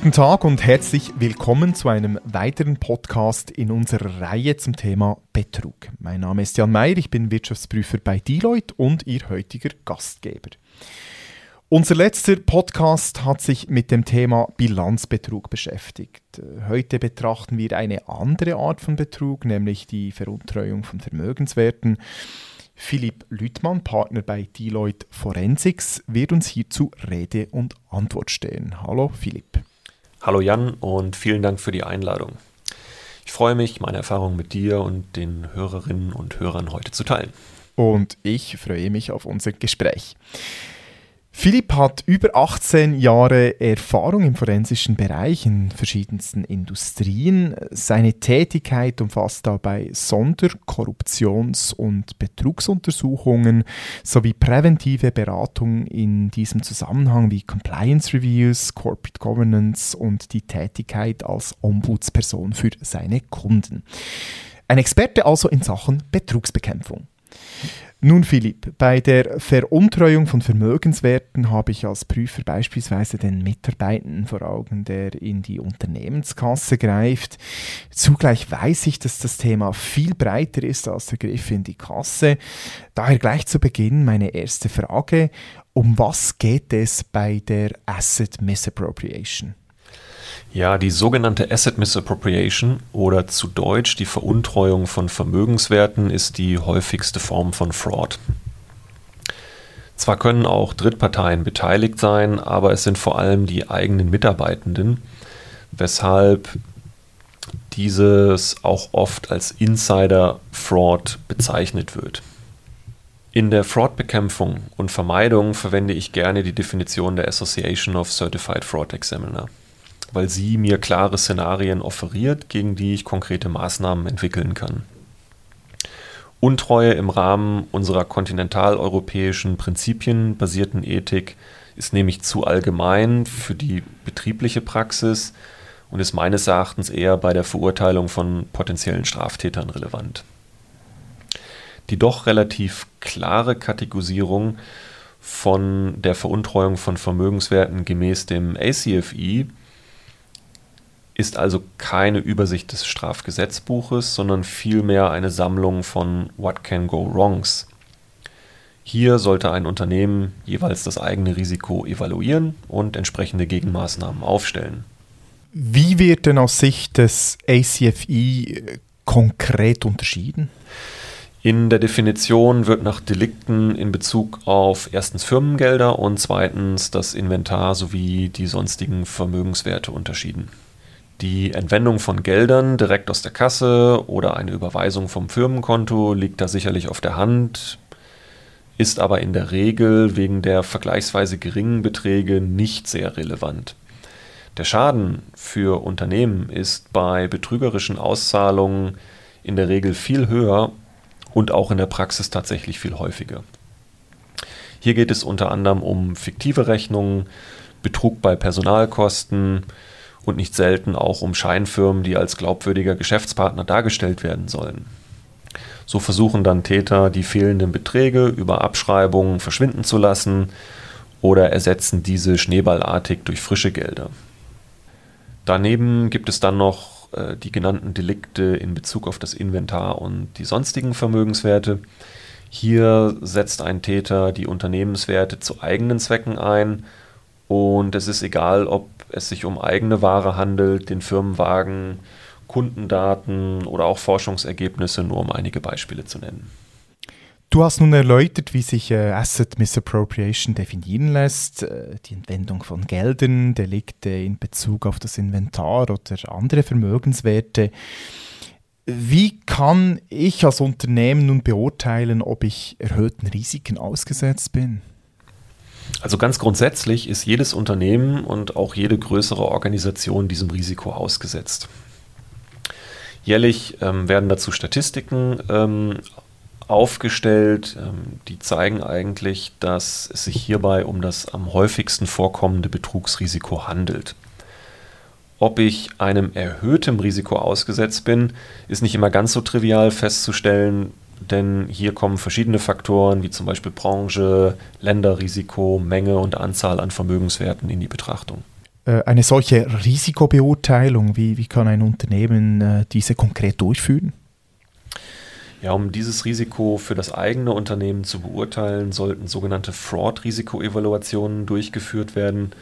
Guten Tag und herzlich willkommen zu einem weiteren Podcast in unserer Reihe zum Thema Betrug. Mein Name ist Jan Meyer, ich bin Wirtschaftsprüfer bei Deloitte und Ihr heutiger Gastgeber. Unser letzter Podcast hat sich mit dem Thema Bilanzbetrug beschäftigt. Heute betrachten wir eine andere Art von Betrug, nämlich die Veruntreuung von Vermögenswerten. Philipp Lüttmann, Partner bei Deloitte Forensics, wird uns hierzu Rede und Antwort stehen. Hallo Philipp. Hallo Jan und vielen Dank für die Einladung. Ich freue mich, meine Erfahrungen mit dir und den Hörerinnen und Hörern heute zu teilen. Und ich freue mich auf unser Gespräch. Philipp hat über 18 Jahre Erfahrung im forensischen Bereich in verschiedensten Industrien. Seine Tätigkeit umfasst dabei Sonder-, Korruptions- und Betrugsuntersuchungen sowie präventive Beratung in diesem Zusammenhang wie Compliance Reviews, Corporate Governance und die Tätigkeit als Ombudsperson für seine Kunden. Ein Experte also in Sachen Betrugsbekämpfung. Nun Philipp, bei der Veruntreuung von Vermögenswerten habe ich als Prüfer beispielsweise den Mitarbeitenden vor Augen, der in die Unternehmenskasse greift. Zugleich weiß ich, dass das Thema viel breiter ist als der Griff in die Kasse. Daher gleich zu Beginn meine erste Frage, um was geht es bei der Asset Misappropriation? Ja, die sogenannte Asset Misappropriation oder zu Deutsch die Veruntreuung von Vermögenswerten ist die häufigste Form von Fraud. Zwar können auch Drittparteien beteiligt sein, aber es sind vor allem die eigenen Mitarbeitenden, weshalb dieses auch oft als Insider-Fraud bezeichnet wird. In der Fraud-Bekämpfung und Vermeidung verwende ich gerne die Definition der Association of Certified Fraud Examiner weil sie mir klare Szenarien offeriert, gegen die ich konkrete Maßnahmen entwickeln kann. Untreue im Rahmen unserer kontinentaleuropäischen prinzipienbasierten Ethik ist nämlich zu allgemein für die betriebliche Praxis und ist meines Erachtens eher bei der Verurteilung von potenziellen Straftätern relevant. Die doch relativ klare Kategorisierung von der Veruntreuung von Vermögenswerten gemäß dem ACFI ist also keine Übersicht des Strafgesetzbuches, sondern vielmehr eine Sammlung von What Can Go Wrongs. Hier sollte ein Unternehmen jeweils das eigene Risiko evaluieren und entsprechende Gegenmaßnahmen aufstellen. Wie wird denn aus Sicht des ACFI konkret unterschieden? In der Definition wird nach Delikten in Bezug auf erstens Firmengelder und zweitens das Inventar sowie die sonstigen Vermögenswerte unterschieden. Die Entwendung von Geldern direkt aus der Kasse oder eine Überweisung vom Firmenkonto liegt da sicherlich auf der Hand, ist aber in der Regel wegen der vergleichsweise geringen Beträge nicht sehr relevant. Der Schaden für Unternehmen ist bei betrügerischen Auszahlungen in der Regel viel höher und auch in der Praxis tatsächlich viel häufiger. Hier geht es unter anderem um fiktive Rechnungen, Betrug bei Personalkosten, und nicht selten auch um Scheinfirmen, die als glaubwürdiger Geschäftspartner dargestellt werden sollen. So versuchen dann Täter, die fehlenden Beträge über Abschreibungen verschwinden zu lassen oder ersetzen diese schneeballartig durch frische Gelder. Daneben gibt es dann noch äh, die genannten Delikte in Bezug auf das Inventar und die sonstigen Vermögenswerte. Hier setzt ein Täter die Unternehmenswerte zu eigenen Zwecken ein und es ist egal, ob es sich um eigene Ware handelt, den Firmenwagen, Kundendaten oder auch Forschungsergebnisse, nur um einige Beispiele zu nennen. Du hast nun erläutert, wie sich äh, Asset Misappropriation definieren lässt, äh, die Entwendung von Geldern, Delikte in Bezug auf das Inventar oder andere Vermögenswerte. Wie kann ich als Unternehmen nun beurteilen, ob ich erhöhten Risiken ausgesetzt bin? Also ganz grundsätzlich ist jedes Unternehmen und auch jede größere Organisation diesem Risiko ausgesetzt. Jährlich ähm, werden dazu Statistiken ähm, aufgestellt, ähm, die zeigen eigentlich, dass es sich hierbei um das am häufigsten vorkommende Betrugsrisiko handelt. Ob ich einem erhöhten Risiko ausgesetzt bin, ist nicht immer ganz so trivial festzustellen, denn hier kommen verschiedene Faktoren wie zum Beispiel Branche, Länderrisiko, Menge und Anzahl an Vermögenswerten in die Betrachtung. Äh, eine solche Risikobeurteilung, wie, wie kann ein Unternehmen äh, diese konkret durchführen? Ja, um dieses Risiko für das eigene Unternehmen zu beurteilen, sollten sogenannte Fraud-Risikoevaluationen durchgeführt werden.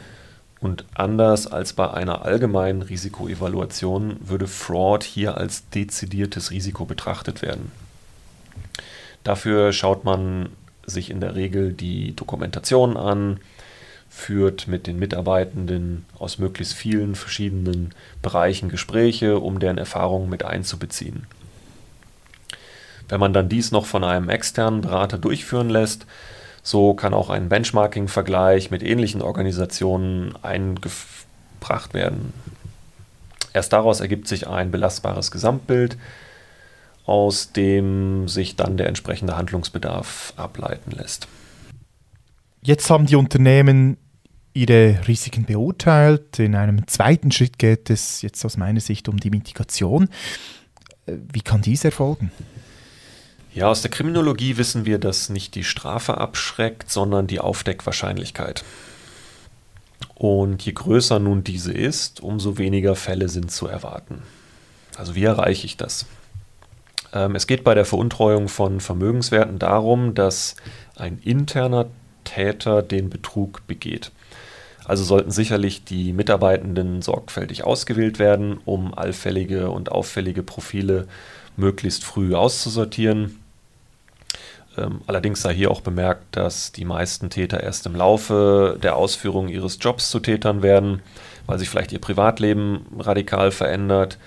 Und anders als bei einer allgemeinen Risikoevaluation würde Fraud hier als dezidiertes Risiko betrachtet werden. Dafür schaut man sich in der Regel die Dokumentation an, führt mit den Mitarbeitenden aus möglichst vielen verschiedenen Bereichen Gespräche, um deren Erfahrungen mit einzubeziehen. Wenn man dann dies noch von einem externen Berater durchführen lässt, so kann auch ein Benchmarking-Vergleich mit ähnlichen Organisationen eingebracht werden. Erst daraus ergibt sich ein belastbares Gesamtbild, aus dem sich dann der entsprechende Handlungsbedarf ableiten lässt. Jetzt haben die Unternehmen ihre Risiken beurteilt. In einem zweiten Schritt geht es jetzt aus meiner Sicht um die Mitigation. Wie kann dies erfolgen? Ja, aus der Kriminologie wissen wir, dass nicht die Strafe abschreckt, sondern die Aufdeckwahrscheinlichkeit. Und je größer nun diese ist, umso weniger Fälle sind zu erwarten. Also wie erreiche ich das? Ähm, es geht bei der Veruntreuung von Vermögenswerten darum, dass ein interner Täter den Betrug begeht. Also sollten sicherlich die Mitarbeitenden sorgfältig ausgewählt werden, um allfällige und auffällige Profile möglichst früh auszusortieren. Ähm, allerdings sei hier auch bemerkt, dass die meisten Täter erst im Laufe der Ausführung ihres Jobs zu Tätern werden, weil sich vielleicht ihr Privatleben radikal verändert.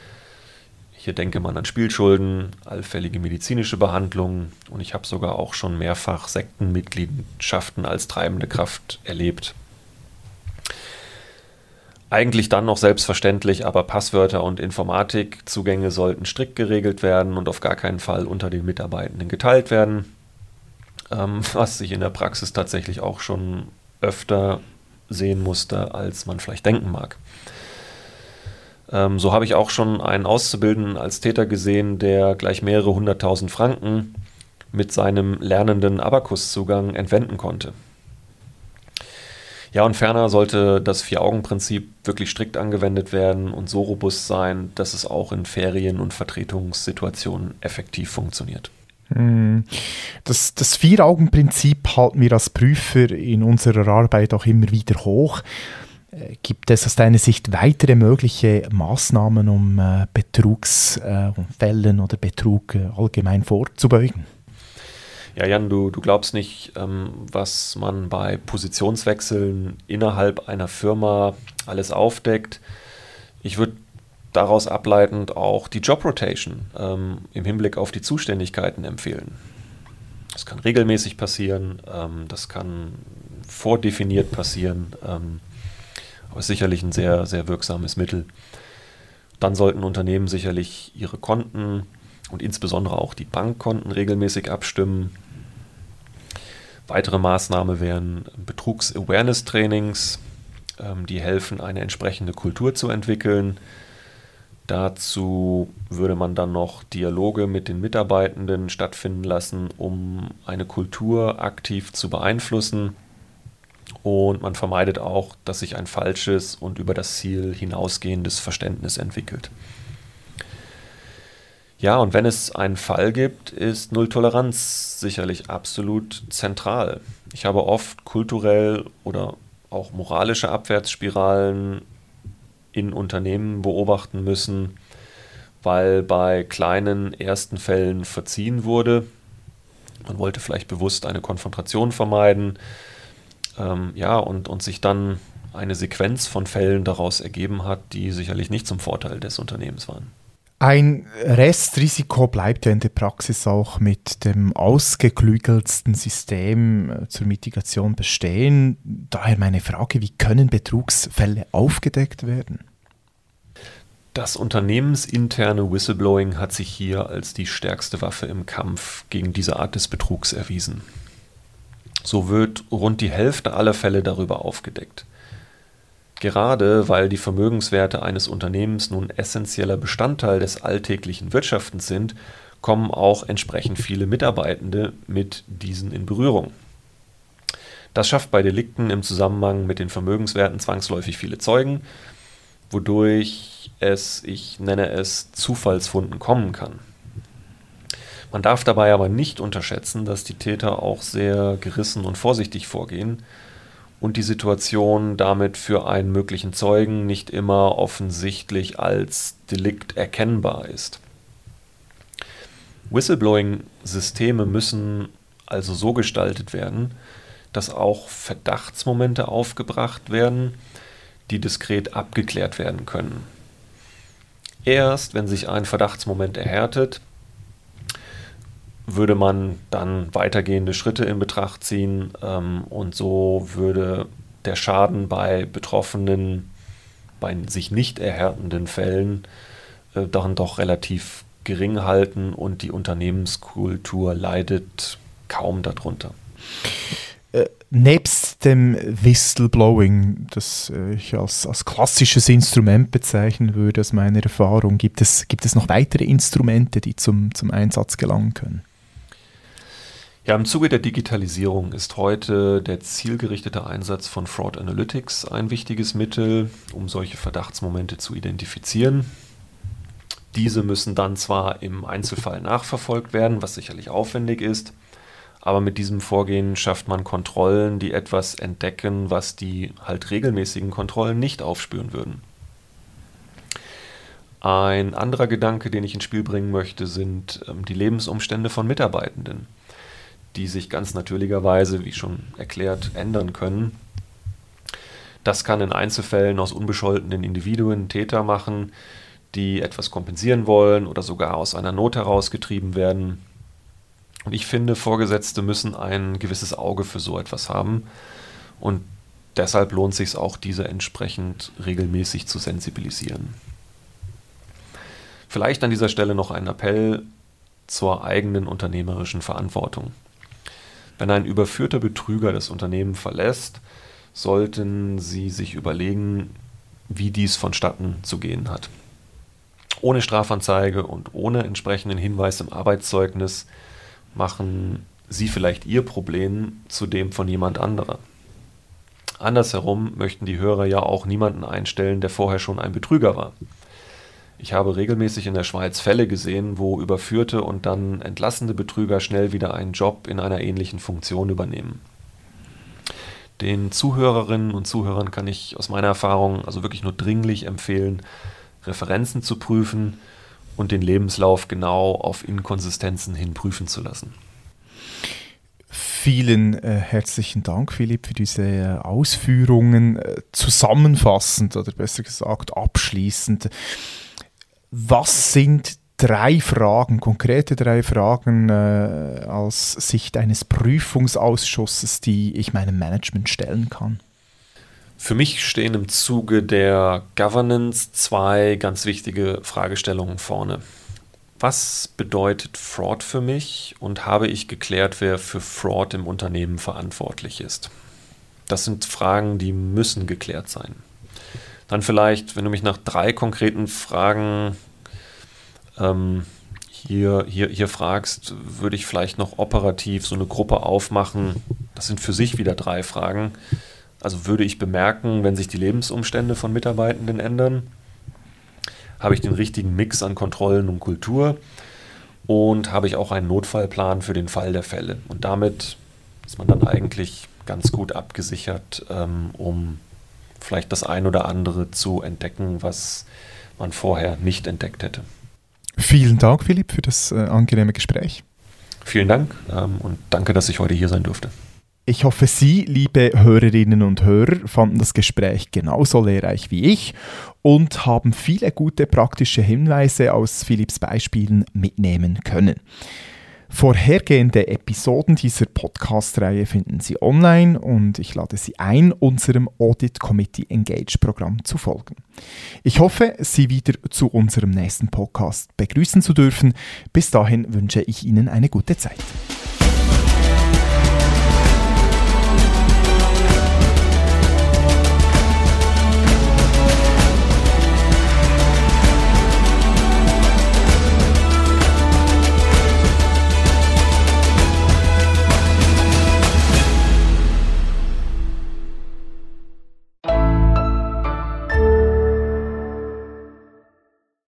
Hier denke man an Spielschulden, allfällige medizinische Behandlungen und ich habe sogar auch schon mehrfach Sektenmitgliedschaften als treibende Kraft erlebt. Eigentlich dann noch selbstverständlich, aber Passwörter und Informatikzugänge sollten strikt geregelt werden und auf gar keinen Fall unter den Mitarbeitenden geteilt werden ähm, was sich in der Praxis tatsächlich auch schon öfter sehen musste, als man vielleicht denken mag. Ähm, so habe ich auch schon einen Auszubildenden als Täter gesehen, der gleich mehrere hunderttausend Franken mit seinem lernenden Abakuszugang entwenden konnte. Ja, und ferner sollte das Vier-Augen-Prinzip wirklich strikt angewendet werden und so robust sein, dass es auch in Ferien- und Vertretungssituationen effektiv funktioniert. Hm. Das, das Vier-Augen-Prinzip halten wir als Prüfer in unserer Arbeit auch immer wieder hoch. Äh, gibt es aus deiner Sicht weitere mögliche Maßnahmen, um äh, Betrugsfällen äh, oder Betrug allgemein vorzubeugen? Ja, Jan, du, du glaubst nicht, ähm, was man bei Positionswechseln innerhalb einer Firma alles aufdeckt. Ich würde daraus ableitend auch die Job Rotation ähm, im Hinblick auf die Zuständigkeiten empfehlen. Das kann regelmäßig passieren, ähm, das kann vordefiniert passieren, aber ist sicherlich ein sehr, sehr wirksames Mittel. Dann sollten Unternehmen sicherlich ihre Konten und insbesondere auch die Bankkonten regelmäßig abstimmen. Weitere Maßnahmen wären Betrugs-Awareness-Trainings, ähm, die helfen, eine entsprechende Kultur zu entwickeln Dazu würde man dann noch Dialoge mit den Mitarbeitenden stattfinden lassen, um eine Kultur aktiv zu beeinflussen. Und man vermeidet auch, dass sich ein falsches und über das Ziel hinausgehendes Verständnis entwickelt. Ja, und wenn es einen Fall gibt, ist Nulltoleranz sicherlich absolut zentral. Ich habe oft kulturell oder auch moralische Abwärtsspiralen in Unternehmen beobachten müssen, weil bei kleinen ersten Fällen verziehen wurde. Man wollte vielleicht bewusst eine Konfrontation vermeiden. Ähm, ja, und, und sich dann eine Sequenz von Fällen daraus ergeben hat, die sicherlich nicht zum Vorteil des Unternehmens waren. Ein Restrisiko bleibt ja in der Praxis auch mit dem ausgeklügelsten System äh, zur Mitigation bestehen. Daher meine Frage, wie können Betrugsfälle aufgedeckt werden? Das unternehmensinterne Whistleblowing hat sich hier als die stärkste Waffe im Kampf gegen diese Art des Betrugs erwiesen. So wird rund die Hälfte aller Fälle darüber aufgedeckt. Gerade weil die Vermögenswerte eines Unternehmens nun essentieller Bestandteil des alltäglichen Wirtschaftens sind, kommen auch entsprechend viele Mitarbeitende mit diesen in Berührung. Das schafft bei Delikten im Zusammenhang mit den Vermögenswerten zwangsläufig viele Zeugen, wodurch es, ich nenne es, Zufallsfunden kommen kann. Man darf dabei aber nicht unterschätzen, dass die Täter auch sehr gerissen und vorsichtig vorgehen und die Situation damit für einen möglichen Zeugen nicht immer offensichtlich als Delikt erkennbar ist. Whistleblowing-Systeme müssen also so gestaltet werden, dass auch Verdachtsmomente aufgebracht werden, die diskret abgeklärt werden können. Erst wenn sich ein Verdachtsmoment erhärtet, würde man dann weitergehende Schritte in Betracht ziehen ähm, und so würde der Schaden bei Betroffenen, bei sich nicht erhärtenden Fällen, äh, dann doch relativ gering halten und die Unternehmenskultur leidet kaum darunter. Äh, nebst dem Whistleblowing, das äh, ich als, als klassisches Instrument bezeichnen würde, aus meiner Erfahrung, gibt es, gibt es noch weitere Instrumente, die zum, zum Einsatz gelangen können? Ja, im Zuge der Digitalisierung ist heute der zielgerichtete Einsatz von Fraud Analytics ein wichtiges Mittel, um solche Verdachtsmomente zu identifizieren. Diese müssen dann zwar im Einzelfall nachverfolgt werden, was sicherlich aufwendig ist, aber mit diesem Vorgehen schafft man Kontrollen, die etwas entdecken, was die halt regelmäßigen Kontrollen nicht aufspüren würden. Ein anderer Gedanke, den ich ins Spiel bringen möchte, sind ähm, die Lebensumstände von Mitarbeitenden die sich ganz natürlicherweise, wie schon erklärt, ändern können. Das kann in Einzelfällen aus unbescholtenen Individuen Täter machen, die etwas kompensieren wollen oder sogar aus einer Not herausgetrieben werden. Und ich finde, Vorgesetzte müssen ein gewisses Auge für so etwas haben. Und deshalb lohnt sich auch, diese entsprechend regelmäßig zu sensibilisieren. Vielleicht an dieser Stelle noch ein Appell zur eigenen unternehmerischen Verantwortung. Wenn ein überführter Betrüger das Unternehmen verlässt, sollten Sie sich überlegen, wie dies vonstatten zu gehen hat. Ohne Strafanzeige und ohne entsprechenden Hinweis im Arbeitszeugnis machen Sie vielleicht Ihr Problem zu dem von jemand anderer. Andersherum möchten die Hörer ja auch niemanden einstellen, der vorher schon ein Betrüger war. Ich habe regelmäßig in der Schweiz Fälle gesehen, wo überführte und dann entlassene Betrüger schnell wieder einen Job in einer ähnlichen Funktion übernehmen. Den Zuhörerinnen und Zuhörern kann ich aus meiner Erfahrung also wirklich nur dringlich empfehlen, Referenzen zu prüfen und den Lebenslauf genau auf Inkonsistenzen hin prüfen zu lassen. Vielen äh, herzlichen Dank, Philipp, für diese äh, Ausführungen. Äh, zusammenfassend oder besser gesagt abschließend was sind drei Fragen, konkrete drei Fragen äh, aus Sicht eines Prüfungsausschusses, die ich meinem Management stellen kann? Für mich stehen im Zuge der Governance zwei ganz wichtige Fragestellungen vorne. Was bedeutet Fraud für mich und habe ich geklärt, wer für Fraud im Unternehmen verantwortlich ist? Das sind Fragen, die müssen geklärt sein. Dann vielleicht, wenn du mich nach drei konkreten Fragen ähm, hier, hier, hier fragst, würde ich vielleicht noch operativ so eine Gruppe aufmachen. Das sind für sich wieder drei Fragen. Also würde ich bemerken, wenn sich die Lebensumstände von Mitarbeitenden ändern? Habe ich den richtigen Mix an Kontrollen und Kultur? Und habe ich auch einen Notfallplan für den Fall der Fälle? Und damit ist man dann eigentlich ganz gut abgesichert, ähm, um vielleicht das ein oder andere zu entdecken, was man vorher nicht entdeckt hätte. Vielen Dank, Philipp, für das äh, angenehme Gespräch. Vielen Dank ähm, und danke, dass ich heute hier sein durfte. Ich hoffe, Sie, liebe Hörerinnen und Hörer, fanden das Gespräch genauso lehrreich wie ich und haben viele gute praktische Hinweise aus Philipps Beispielen mitnehmen können. Vorhergehende Episoden dieser Podcast-Reihe finden Sie online und ich lade Sie ein, unserem Audit Committee Engage Programm zu folgen. Ich hoffe, Sie wieder zu unserem nächsten Podcast begrüßen zu dürfen. Bis dahin wünsche ich Ihnen eine gute Zeit.